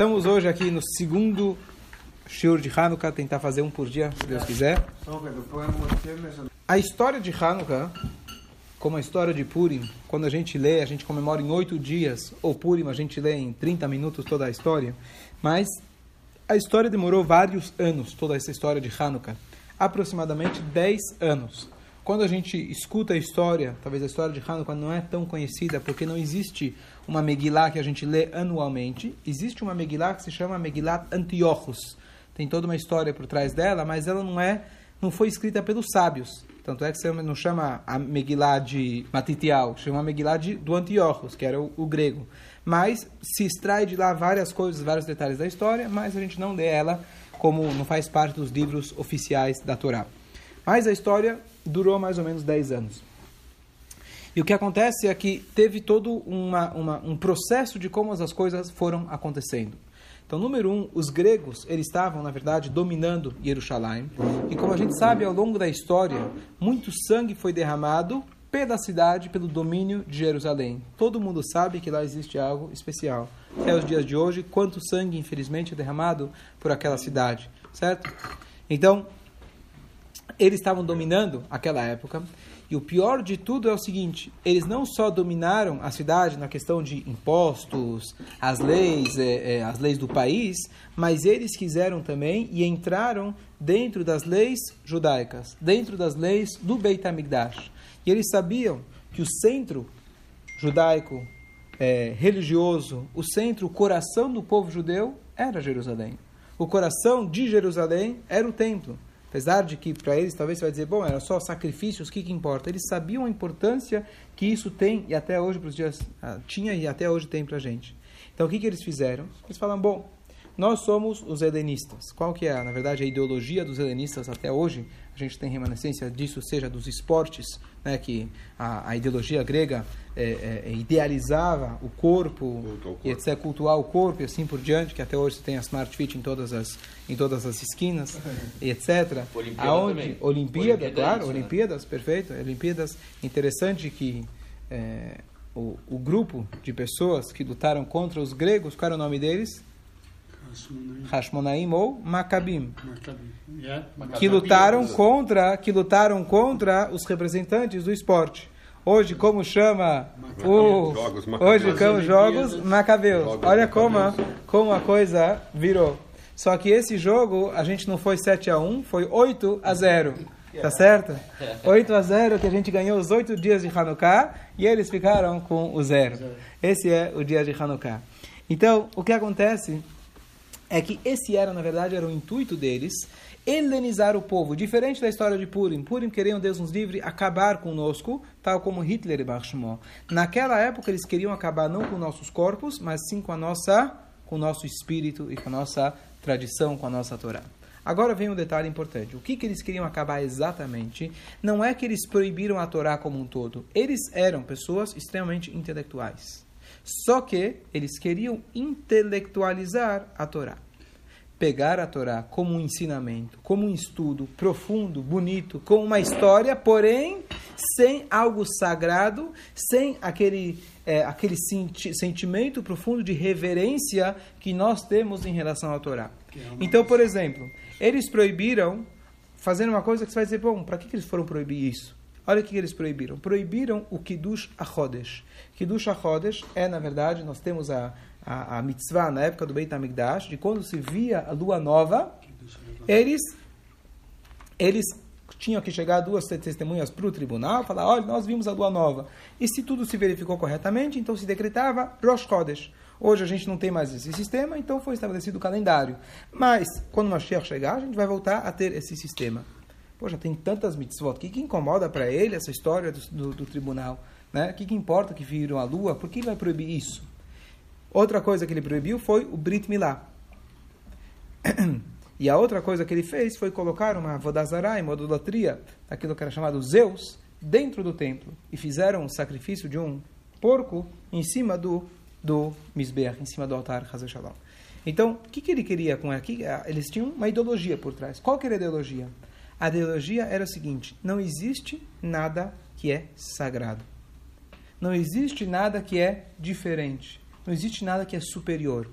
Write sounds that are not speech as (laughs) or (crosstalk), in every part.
Estamos hoje aqui no segundo shiur de Hanukkah, tentar fazer um por dia, se Deus quiser. A história de Hanukkah, como a história de Purim, quando a gente lê, a gente comemora em oito dias, ou Purim a gente lê em 30 minutos toda a história, mas a história demorou vários anos, toda essa história de Hanukkah, aproximadamente 10 anos. Quando a gente escuta a história, talvez a história de Hanukkah não é tão conhecida, porque não existe uma Megillah que a gente lê anualmente. Existe uma Megillah que se chama Megillat Antiochus. Tem toda uma história por trás dela, mas ela não é, não foi escrita pelos sábios. Tanto é que você não chama a Megillah de Matitial, chama a Megillah de, do Antiochus, que era o, o grego. Mas se extrai de lá várias coisas, vários detalhes da história, mas a gente não lê ela como não faz parte dos livros oficiais da Torá. Mas a história durou mais ou menos 10 anos. E o que acontece é que teve todo uma, uma, um processo de como as coisas foram acontecendo. Então, número um, os gregos, eles estavam, na verdade, dominando Jerusalém. E como a gente sabe, ao longo da história, muito sangue foi derramado pela cidade, pelo domínio de Jerusalém. Todo mundo sabe que lá existe algo especial. Até os dias de hoje, quanto sangue, infelizmente, é derramado por aquela cidade, certo? Então, eles estavam dominando aquela época. E o pior de tudo é o seguinte: eles não só dominaram a cidade na questão de impostos, as leis, é, é, as leis do país, mas eles quiseram também e entraram dentro das leis judaicas, dentro das leis do Beit HaMikdash. E eles sabiam que o centro judaico, é, religioso, o centro, o coração do povo judeu era Jerusalém. O coração de Jerusalém era o templo. Apesar de que para eles talvez você vai dizer, bom, era só sacrifícios, o que, que importa? Eles sabiam a importância que isso tem e até hoje para os dias ah, tinha e até hoje tem para a gente. Então o que, que eles fizeram? Eles falam, bom, nós somos os helenistas. Qual que é, na verdade, a ideologia dos helenistas até hoje? A gente tem remanescência disso, seja dos esportes, né, que a, a ideologia grega é, é, idealizava o corpo, o corpo, e etc, cultuar o corpo e assim por diante, que até hoje você tem a Smart Fit em todas as, em todas as esquinas, (laughs) e etc. Olimpíada Aonde, também. Olimpíada, Olimpíada é claro, isso, né? Olimpíadas, perfeito. Olimpíadas, interessante que é, o, o grupo de pessoas que lutaram contra os gregos, qual era o nome deles? Hashmonaim ou Maccabim, que lutaram contra, que lutaram contra os representantes do esporte. Hoje, como chama o Jogos Macabeus. hoje como jogos Macabeus. Olha como a, como a coisa virou. Só que esse jogo a gente não foi 7 a 1, foi 8 a 0. Tá certo? (laughs) 8 a 0 que a gente ganhou os oito dias de Hanukkah e eles ficaram com o zero. Esse é o dia de Hanukkah. Então, o que acontece é que esse era, na verdade, era o intuito deles, helenizar o povo. Diferente da história de Purim. Purim queriam, Deus nos livre, acabar conosco, tal como Hitler e Bar Shimon. Naquela época, eles queriam acabar não com nossos corpos, mas sim com a nossa, com o nosso espírito e com a nossa tradição, com a nossa Torá. Agora vem um detalhe importante. O que, que eles queriam acabar exatamente? Não é que eles proibiram a Torá como um todo. Eles eram pessoas extremamente intelectuais. Só que eles queriam intelectualizar a Torá. Pegar a Torá como um ensinamento, como um estudo profundo, bonito, com uma história, porém sem algo sagrado, sem aquele, é, aquele senti sentimento profundo de reverência que nós temos em relação à Torá. Então, por exemplo, eles proibiram, fazendo uma coisa que você vai dizer, bom, para que, que eles foram proibir isso? Olha o que eles proibiram. Proibiram o Kiddush HaChodesh. Kiddush HaChodesh é, na verdade, nós temos a, a, a mitzvah na época do Beit HaMikdash, de quando se via a lua nova, eles, eles tinham que chegar duas testemunhas para o tribunal, falar, olha, nós vimos a lua nova. E se tudo se verificou corretamente, então se decretava Rosh Chodesh. Hoje a gente não tem mais esse sistema, então foi estabelecido o calendário. Mas, quando o Mashiach chegar, a gente vai voltar a ter esse sistema. Poxa, tem tantas mitzvot. O que, que incomoda para ele essa história do, do, do tribunal? Né? O que, que importa que viram a lua? Por que ele vai proibir isso? Outra coisa que ele proibiu foi o Brit Milá. E a outra coisa que ele fez foi colocar uma vodazará, uma idolatria, aquilo que era chamado Zeus, dentro do templo. E fizeram um sacrifício de um porco em cima do, do Misbeach, em cima do altar Hazel. Então, o que, que ele queria com aqui? Eles tinham uma ideologia por trás. Qual que era a ideologia? A ideologia era o seguinte: não existe nada que é sagrado. Não existe nada que é diferente. Não existe nada que é superior.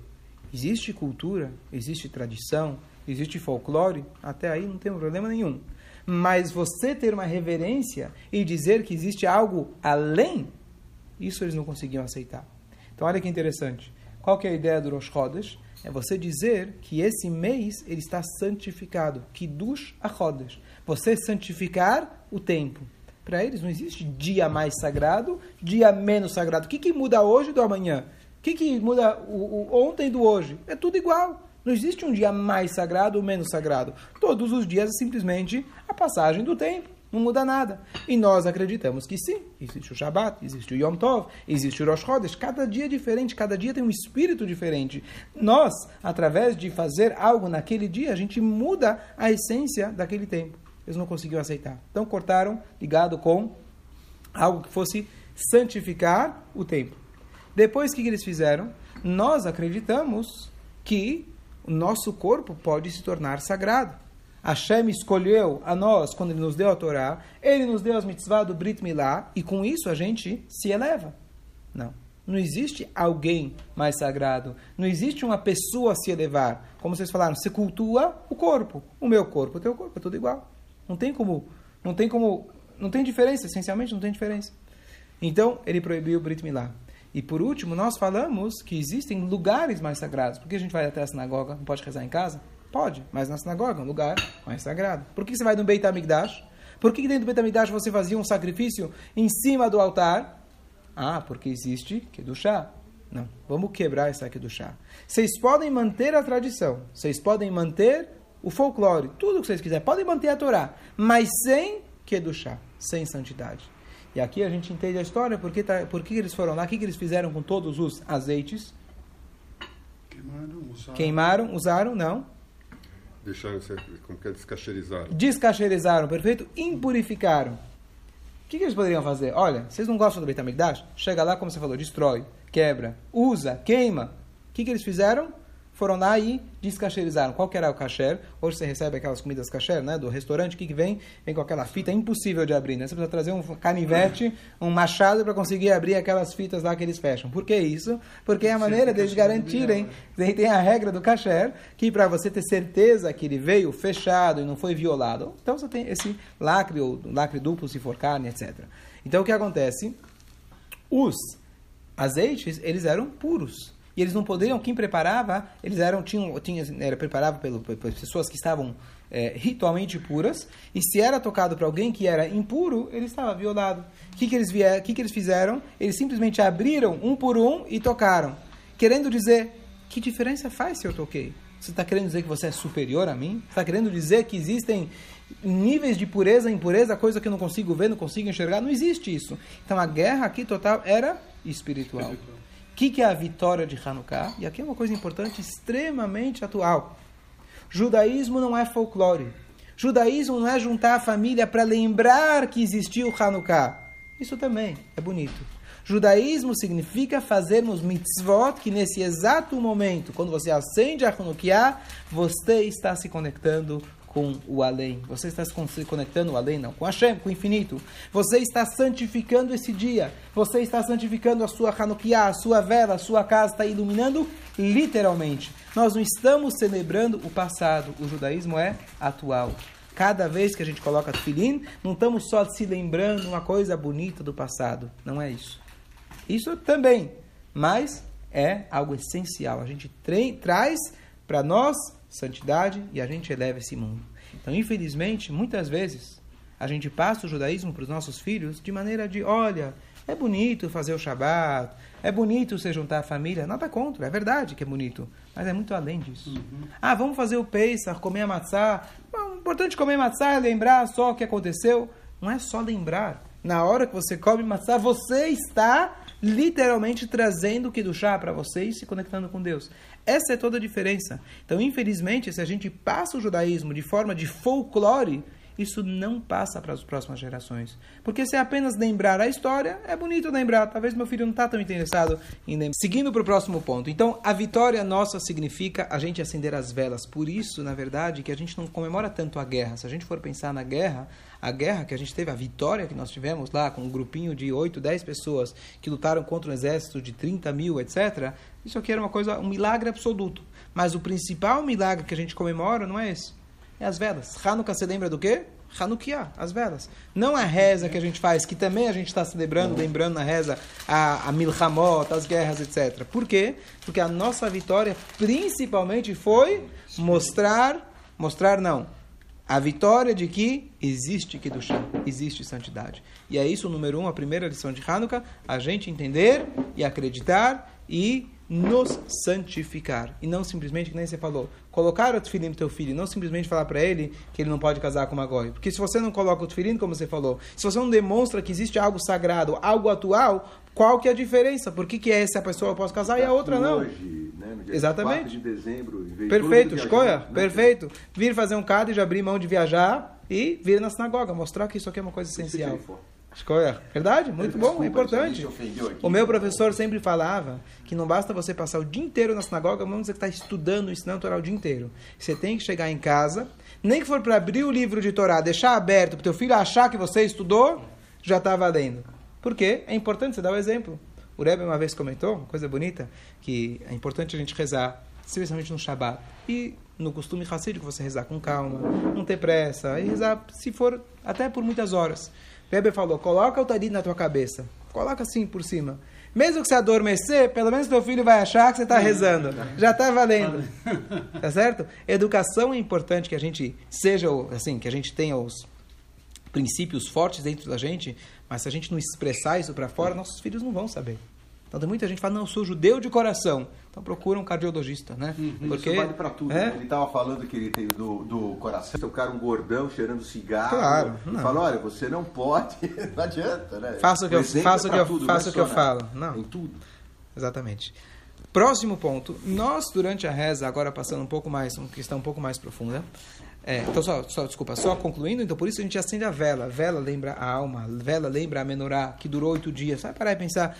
existe cultura, existe tradição, existe folclore, até aí não tem problema nenhum. Mas você ter uma reverência e dizer que existe algo além, isso eles não conseguiam aceitar. Então olha que interessante. Qual que é a ideia do Rosh Chodesh? É você dizer que esse mês ele está santificado. Kiddush Achodesh. Você santificar o tempo. Para eles não existe dia mais sagrado, dia menos sagrado. O que, que muda hoje do amanhã? O que, que muda o, o ontem do hoje? É tudo igual. Não existe um dia mais sagrado ou menos sagrado. Todos os dias é simplesmente a passagem do tempo. Não muda nada. E nós acreditamos que sim. Existe o Shabbat, existe o Yom Tov, existe o Rosh Chodesh. Cada dia é diferente, cada dia tem um espírito diferente. Nós, através de fazer algo naquele dia, a gente muda a essência daquele tempo. Eles não conseguiram aceitar. Então cortaram, ligado com algo que fosse santificar o tempo. Depois, o que eles fizeram? Nós acreditamos que o nosso corpo pode se tornar sagrado. Hashem escolheu a nós quando Ele nos deu a Torá, Ele nos deu as mitzvah do Brit Milá, e com isso a gente se eleva. Não. Não existe alguém mais sagrado. Não existe uma pessoa a se elevar. Como vocês falaram, se cultua o corpo. O meu corpo, o teu corpo, é tudo igual. Não tem como. Não tem como. Não tem diferença, essencialmente não tem diferença. Então, ele proibiu o Brit Milá. E por último, nós falamos que existem lugares mais sagrados. Por que a gente vai até a sinagoga? Não pode rezar em casa? Pode, mas na sinagoga um lugar mais sagrado. Por que você vai no Beit HaMikdash? Por que dentro do Beit HaMikdash você fazia um sacrifício em cima do altar? Ah, porque existe Kedushá. Não, vamos quebrar essa Kedushá. Vocês podem manter a tradição, vocês podem manter o folclore, tudo que vocês quiserem, podem manter a Torá, mas sem Kedushá, sem santidade. E aqui a gente entende a história, porque tá, por que eles foram lá, o que, que eles fizeram com todos os azeites? Queimaram, usaram. Queimaram, usaram, não Deixaram, como que é, descacherizaram. Descacherizaram, perfeito. Impurificaram. O que, que, eles poderiam fazer? Olha, vocês não gostam do Beit? Chega lá, como você falou, destrói, quebra, usa, queima. O que, que eles fizeram? Foram lá e descacherizaram. Qual que era o kasher? Hoje você recebe aquelas comidas kasher, né? Do restaurante, o que, que vem? Vem com aquela fita impossível de abrir, né? Você precisa trazer um canivete, um machado para conseguir abrir aquelas fitas lá que eles fecham. Por que isso? Porque é a maneira deles garantirem, tem a regra do kasher, que para você ter certeza que ele veio fechado e não foi violado, então você tem esse lacre, ou lacre duplo se for carne, etc. Então o que acontece? Os azeites, eles eram puros e eles não poderiam, quem preparava, eles eram, tinham, tinha, era preparado pelo, pelas pessoas que estavam é, ritualmente puras, e se era tocado para alguém que era impuro, ele estava violado. O que, que, eles, vier, que, que eles fizeram? Eles simplesmente abriram um por um e tocaram, querendo dizer, que diferença faz se eu toquei? Você está querendo dizer que você é superior a mim? Está querendo dizer que existem níveis de pureza e impureza, coisa que eu não consigo ver, não consigo enxergar? Não existe isso. Então a guerra aqui total era espiritual. espiritual que, que é a vitória de Hanukkah? E aqui é uma coisa importante, extremamente atual. Judaísmo não é folclore. Judaísmo não é juntar a família para lembrar que existiu Hanukkah. Isso também é bonito. Judaísmo significa fazermos mitzvot que nesse exato momento, quando você acende a Hanukkah, você está se conectando com o além. Você está se conectando o além, não, com Hashem, com o infinito. Você está santificando esse dia. Você está santificando a sua Hanukkah, a sua vela, a sua casa está iluminando literalmente. Nós não estamos celebrando o passado. O judaísmo é atual. Cada vez que a gente coloca filim, não estamos só se lembrando uma coisa bonita do passado. Não é isso. Isso também, mas é algo essencial. A gente traz para nós santidade e a gente eleva esse mundo. Então, infelizmente, muitas vezes a gente passa o judaísmo para os nossos filhos de maneira de, olha, é bonito fazer o Shabat, é bonito você juntar a família, nada contra, é verdade que é bonito, mas é muito além disso. Uhum. Ah, vamos fazer o Pesach, comer a matzá. O importante comer matzá é lembrar só o que aconteceu. Não é só lembrar. Na hora que você come matzá, você está literalmente trazendo o que do chá para você e se conectando com Deus. Essa é toda a diferença. Então, infelizmente, se a gente passa o judaísmo de forma de folclore, isso não passa para as próximas gerações. Porque se é apenas lembrar a história, é bonito lembrar. Talvez meu filho não está tão interessado em lembrar. Seguindo para o próximo ponto. Então, a vitória nossa significa a gente acender as velas. Por isso, na verdade, que a gente não comemora tanto a guerra. Se a gente for pensar na guerra, a guerra que a gente teve, a vitória que nós tivemos lá, com um grupinho de 8, 10 pessoas que lutaram contra um exército de 30 mil, etc., Isso aqui era uma coisa, um milagre absoluto. Mas o principal milagre que a gente comemora não é esse. É as velas. Hanukkah se lembra do quê? Hanukkah, as velas. Não a reza que a gente faz, que também a gente está celebrando, lembrando na reza a, a Milhamot, as guerras, etc. Por quê? Porque a nossa vitória principalmente foi mostrar, mostrar não, a vitória de que existe Kedushá, existe santidade. E é isso o número um, a primeira lição de Hanukkah, a gente entender e acreditar e nos santificar. E não simplesmente, que nem você falou, colocar o tefilim teu filho, não simplesmente falar para ele que ele não pode casar com uma goi. Porque se você não coloca o tefilim, como você falou, se você não demonstra que existe algo sagrado, algo atual, qual que é a diferença? Por que, que essa pessoa pode casar e a outra não? Hoje, né, no dia Exatamente. de dezembro, em Perfeito, escolha, perfeito. Vir fazer um cado e já abrir mão de viajar e vir na sinagoga, mostrar que isso aqui é uma coisa essencial. Escolha. Verdade? Muito bom, importante. O meu professor sempre falava que não basta você passar o dia inteiro na sinagoga, vamos dizer que está estudando, ensinando a Torá o dia inteiro. Você tem que chegar em casa, nem que for para abrir o livro de Torá, deixar aberto para o teu filho achar que você estudou, já está valendo. Por quê? É importante você dar o exemplo. O Rebbe uma vez comentou, uma coisa bonita, que é importante a gente rezar, especialmente no Shabat. E no costume racídico, você rezar com calma, não ter pressa, e rezar, se for, até por muitas horas. Rebbe falou, coloca o tarit na tua cabeça. Coloca assim por cima. Mesmo que você adormecer, pelo menos teu filho vai achar que você está rezando. Já está valendo. Tá certo? Educação é importante que a gente seja, assim, que a gente tenha os princípios fortes dentro da gente, mas se a gente não expressar isso para fora, nossos filhos não vão saber. Então tem muita gente que fala, não, eu sou judeu de coração. Então procura um cardiologista, né? Isso vale pra tudo. É? né? Ele tava falando que ele tem do, do coração. O cara, um gordão, cheirando cigarro. Claro, E não. fala, olha, você não pode. (laughs) não adianta, né? Faça o que eu- faça é que eu- tudo, faça é o que eu na- falo. Não. Em tudo. Exatamente. Próximo ponto. Nós, durante a reza, agora passando um pouco mais, uma questão um pouco mais profunda. É, então, só, só, desculpa, só concluindo, então por isso a gente acende a vela. Vela lembra a alma, vela lembra a menorá, que durou oito dias. Vai parar e pensar,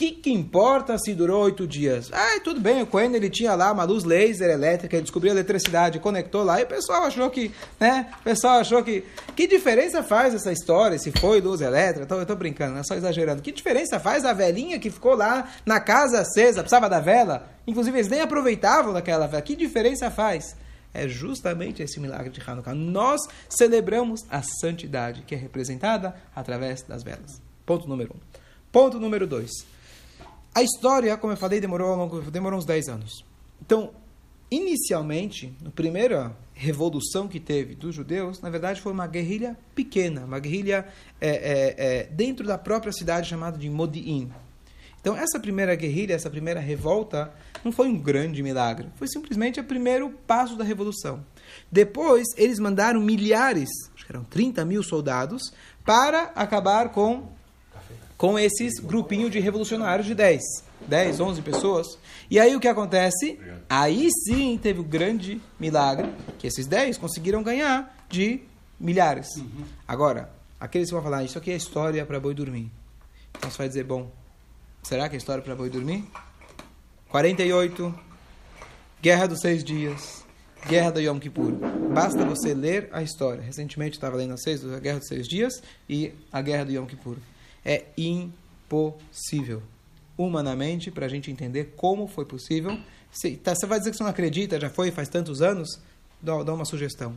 que, que importa se durou oito dias? Ah, tudo bem, o Cohen ele tinha lá uma luz laser elétrica, ele descobriu a eletricidade, conectou lá, e o pessoal achou que, né? O pessoal achou que. Que diferença faz essa história, se foi luz elétrica? Tô, eu tô brincando, né? Só exagerando. Que diferença faz a velhinha que ficou lá na casa acesa, precisava da vela? Inclusive, eles nem aproveitavam daquela vela. Que diferença faz? É justamente esse milagre de Hanukkah. Nós celebramos a santidade, que é representada através das velas. Ponto número um. Ponto número dois. A história, como eu falei, demorou, longo- demorou uns 10 anos. Então, inicialmente, a primeira revolução que teve dos judeus, na verdade, foi uma guerrilha pequena, uma guerrilha é, é, é, dentro da própria cidade chamada de Modi'in. Então, essa primeira guerrilha, essa primeira revolta, não foi um grande milagre. Foi simplesmente o primeiro passo da revolução. Depois, eles mandaram milhares, acho que eram 30 mil soldados, para acabar com com esses grupinhos de revolucionários de 10, 10, 11 pessoas. E aí o que acontece? Aí sim teve o grande milagre, que esses 10 conseguiram ganhar de milhares. Agora, aqueles que vão falar, isso aqui é história para boi dormir. Então você vai dizer, bom, será que é história para boi dormir? 48, Guerra dos Seis Dias, Guerra do Yom Kippur. Basta você ler a história. Recentemente estava lendo a, seis, a Guerra dos Seis Dias e a Guerra do Yom Kippur. É impossível, humanamente, para a gente entender como foi possível. Tá, você vai dizer que você não acredita, já foi faz tantos anos? Dá, dá uma sugestão.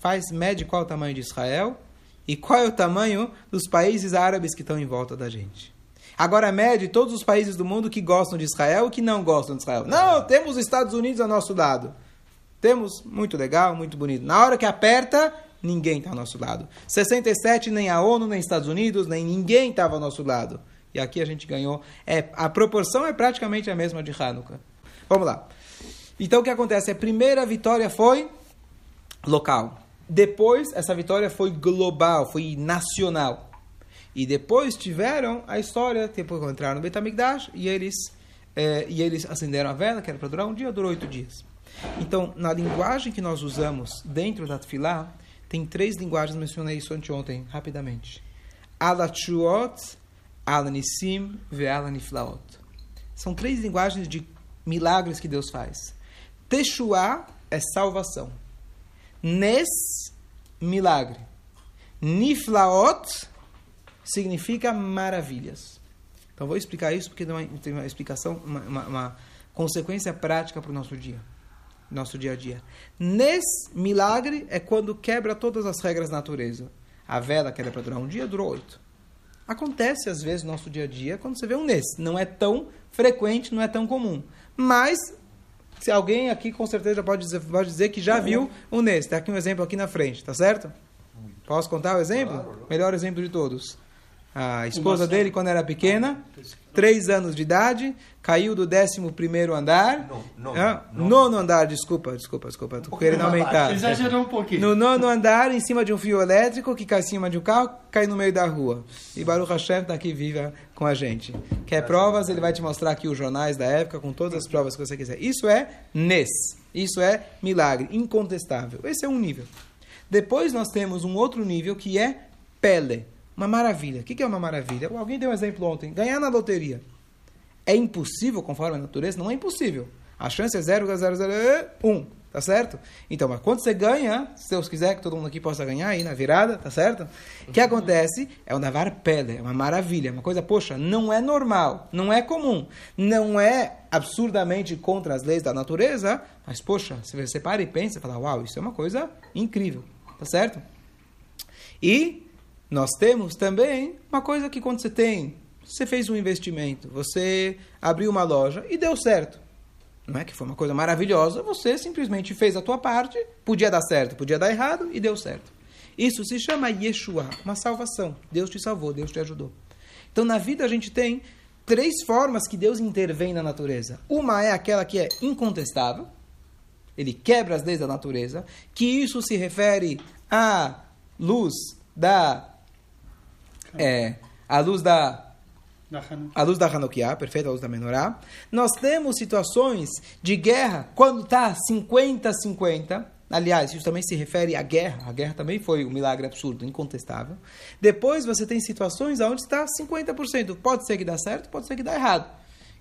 Faz, mede qual é o tamanho de Israel e qual é o tamanho dos países árabes que estão em volta da gente. Agora mede todos os países do mundo que gostam de Israel e que não gostam de Israel. Não, temos os Estados Unidos ao nosso lado. Temos, muito legal, muito bonito. Na hora que aperta, ninguém está ao nosso lado. 67, nem a ONU, nem Estados Unidos, nem ninguém estava ao nosso lado. E aqui a gente ganhou. É, a proporção é praticamente a mesma de Hanukkah. Vamos lá. Então o que acontece? A primeira vitória foi local. Depois, essa vitória foi global, foi nacional. E depois tiveram a história, depois entraram no Betamigdash e eles, eh, e eles acenderam a vela, que era para durar um dia, durou oito dias. Então, na linguagem que nós usamos dentro da Tfilá, tem três linguagens, mencionei isso anteontem, rapidamente. Alachuot, Alanissim, Ve'alaniflaot. São três linguagens de milagres que Deus faz. Teshuá é salvação. Nes, milagre. Niflaot significa maravilhas. Então vou explicar isso porque tem uma explicação, uma, uma, uma consequência prática para o nosso dia, nosso dia a dia. Nesse milagre é quando quebra todas as regras da natureza. A vela que era para durar um dia, durou oito. Acontece às vezes no nosso dia a dia quando você vê um nesse. Não é tão frequente, não é tão comum. Mas se alguém aqui com certeza pode dizer, pode dizer que já viu um nesse. Tem aqui um exemplo aqui na frente, tá certo? Posso contar o exemplo? Melhor exemplo de todos. A esposa dele, quando era pequena, três anos de idade, caiu do décimo primeiro andar. No, no, ah, no. Nono andar, desculpa, desculpa, desculpa. Tô querendo aumentar. Exagerou um pouquinho. No nono andar, em cima de um fio elétrico, que cai em cima de um carro, cai no meio da rua. E Baruch Hashem está aqui viva com a gente. Quer provas? Ele vai te mostrar aqui os jornais da época, com todas as provas que você quiser. Isso é Nes. Isso é milagre, incontestável. Esse é um nível. Depois nós temos um outro nível que é Pele uma maravilha. O que é uma maravilha? Alguém deu um exemplo ontem. Ganhar na loteria. É impossível conforme a natureza? Não é impossível. A chance é 0,001. Tá certo? Então, mas quando você ganha, se Deus quiser que todo mundo aqui possa ganhar aí na virada, tá certo? O que acontece? É o navar pele, é uma maravilha, uma coisa, poxa, não é normal, não é comum, não é absurdamente contra as leis da natureza, mas poxa, se você para e pensa, fala, uau, isso é uma coisa incrível, tá certo? E nós temos também uma coisa que quando você tem, você fez um investimento, você abriu uma loja e deu certo. Não é que foi uma coisa maravilhosa, você simplesmente fez a tua parte, podia dar certo, podia dar errado e deu certo. Isso se chama Yeshua, uma salvação. Deus te salvou, Deus te ajudou. Então na vida a gente tem três formas que Deus intervém na natureza. Uma é aquela que é incontestável, ele quebra as leis da natureza, que isso se refere à luz da é, a luz da a luz da Hanukkah, perfeita a luz da Menorá. Nós temos situações de guerra quando está 50-50. Aliás, isso também se refere à guerra. A guerra também foi um milagre absurdo, incontestável. Depois você tem situações onde está 50%. Pode ser que dá certo, pode ser que dá errado.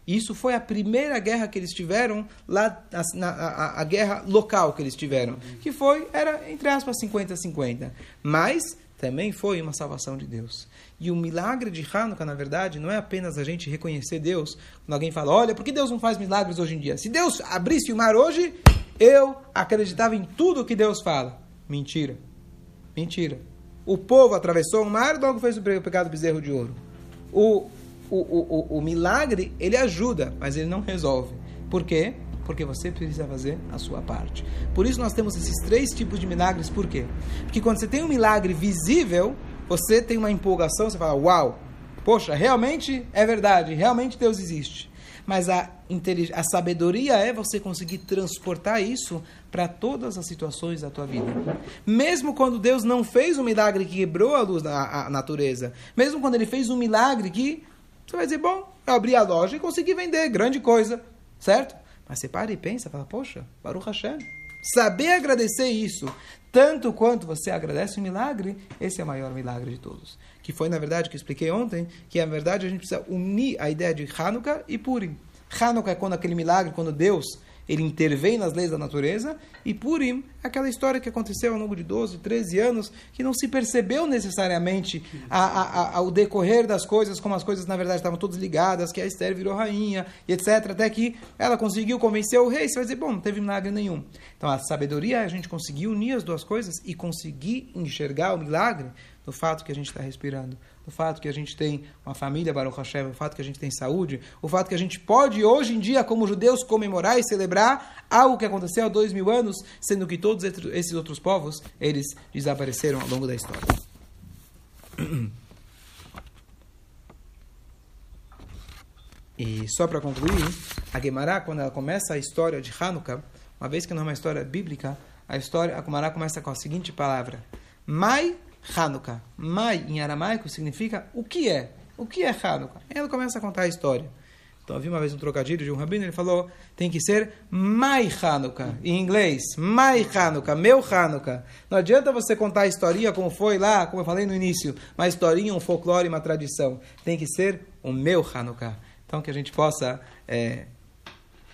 Isso foi a primeira guerra que eles tiveram lá, a, a, a guerra local que eles tiveram, que foi, era, entre aspas, 50-50. Mas também foi uma salvação de Deus. E o milagre de Hanukkah, na verdade, não é apenas a gente reconhecer Deus. Quando alguém fala, olha, por que Deus não faz milagres hoje em dia? Se Deus abrisse o mar hoje, eu acreditava em tudo que Deus fala. Mentira. Mentira. O povo atravessou o mar logo fez o pecado do bezerro de ouro. O, o, o, o, o milagre, ele ajuda, mas ele não resolve. Por quê? Porque você precisa fazer a sua parte. Por isso nós temos esses três tipos de milagres. Por quê? Porque quando você tem um milagre visível, você tem uma empolgação, você fala, uau, poxa, realmente é verdade, realmente Deus existe. Mas a, a sabedoria é você conseguir transportar isso para todas as situações da tua vida. Mesmo quando Deus não fez um milagre que quebrou a luz da natureza, mesmo quando Ele fez um milagre que você vai dizer, bom, eu abri a loja e consegui vender, grande coisa, certo? Mas você para e pensa, fala, poxa, Baruch Hashem. Saber agradecer isso, tanto quanto você agradece o milagre, esse é o maior milagre de todos. Que foi, na verdade, que eu expliquei ontem, que na verdade a gente precisa unir a ideia de Hanukkah e Purim. Hanukkah é quando aquele milagre, quando Deus ele intervém nas leis da natureza, e Purim, aquela história que aconteceu ao longo de 12, 13 anos, que não se percebeu necessariamente a, a, a, ao decorrer das coisas, como as coisas na verdade estavam todas ligadas, que a Esther virou rainha, etc., até que ela conseguiu convencer o rei, você vai dizer, bom, não teve milagre nenhum. Então a sabedoria a gente conseguir unir as duas coisas e conseguir enxergar o milagre no fato que a gente está respirando, o fato que a gente tem uma família Baruch Hashem, o fato que a gente tem saúde, o fato que a gente pode hoje em dia, como judeus, comemorar e celebrar algo que aconteceu há dois mil anos, sendo que todos esses outros povos, eles desapareceram ao longo da história. E só para concluir, a Gemara, quando ela começa a história de Hanukkah, uma vez que não é uma história bíblica, a história, a Gemara começa com a seguinte palavra: Mai Hanukkah. Mai, em aramaico, significa o que é. O que é Hanukkah? Ela começa a contar a história. Então, vi uma vez um trocadilho de um rabino, ele falou, tem que ser Mai Hanukkah, em inglês, Mai Hanukkah, meu Hanukkah. Não adianta você contar a historinha como foi lá, como eu falei no início, uma historinha, um folclore, uma tradição. Tem que ser o meu Hanukkah. Então, que a gente possa é,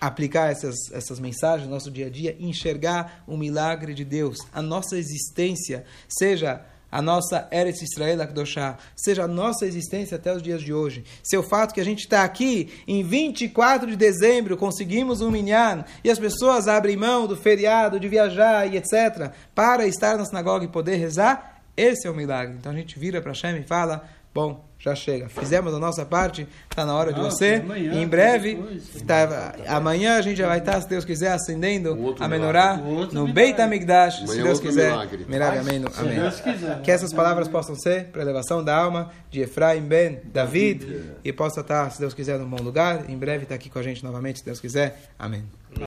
aplicar essas, essas mensagens no nosso dia a dia, enxergar o milagre de Deus, a nossa existência, seja a nossa Eretz Israel Akdoshá, seja a nossa existência até os dias de hoje. Seu fato que a gente está aqui em 24 de dezembro, conseguimos um minyan, e as pessoas abrem mão do feriado, de viajar e etc., para estar na sinagoga e poder rezar, esse é o milagre. Então a gente vira para Hashem e fala, bom, já chega. Fizemos a nossa parte, está na hora de você. Amanhã, em breve, tá, amanhã a gente já vai estar, se Deus quiser, acendendo a menorá no Beit HaMikdash, se Deus quiser. Milagre, amém. amém. Que essas palavras possam ser para elevação da alma de Efraim Ben David e possa estar, se Deus quiser, num bom lugar. Em breve está aqui com a gente novamente, se Deus quiser. Amém.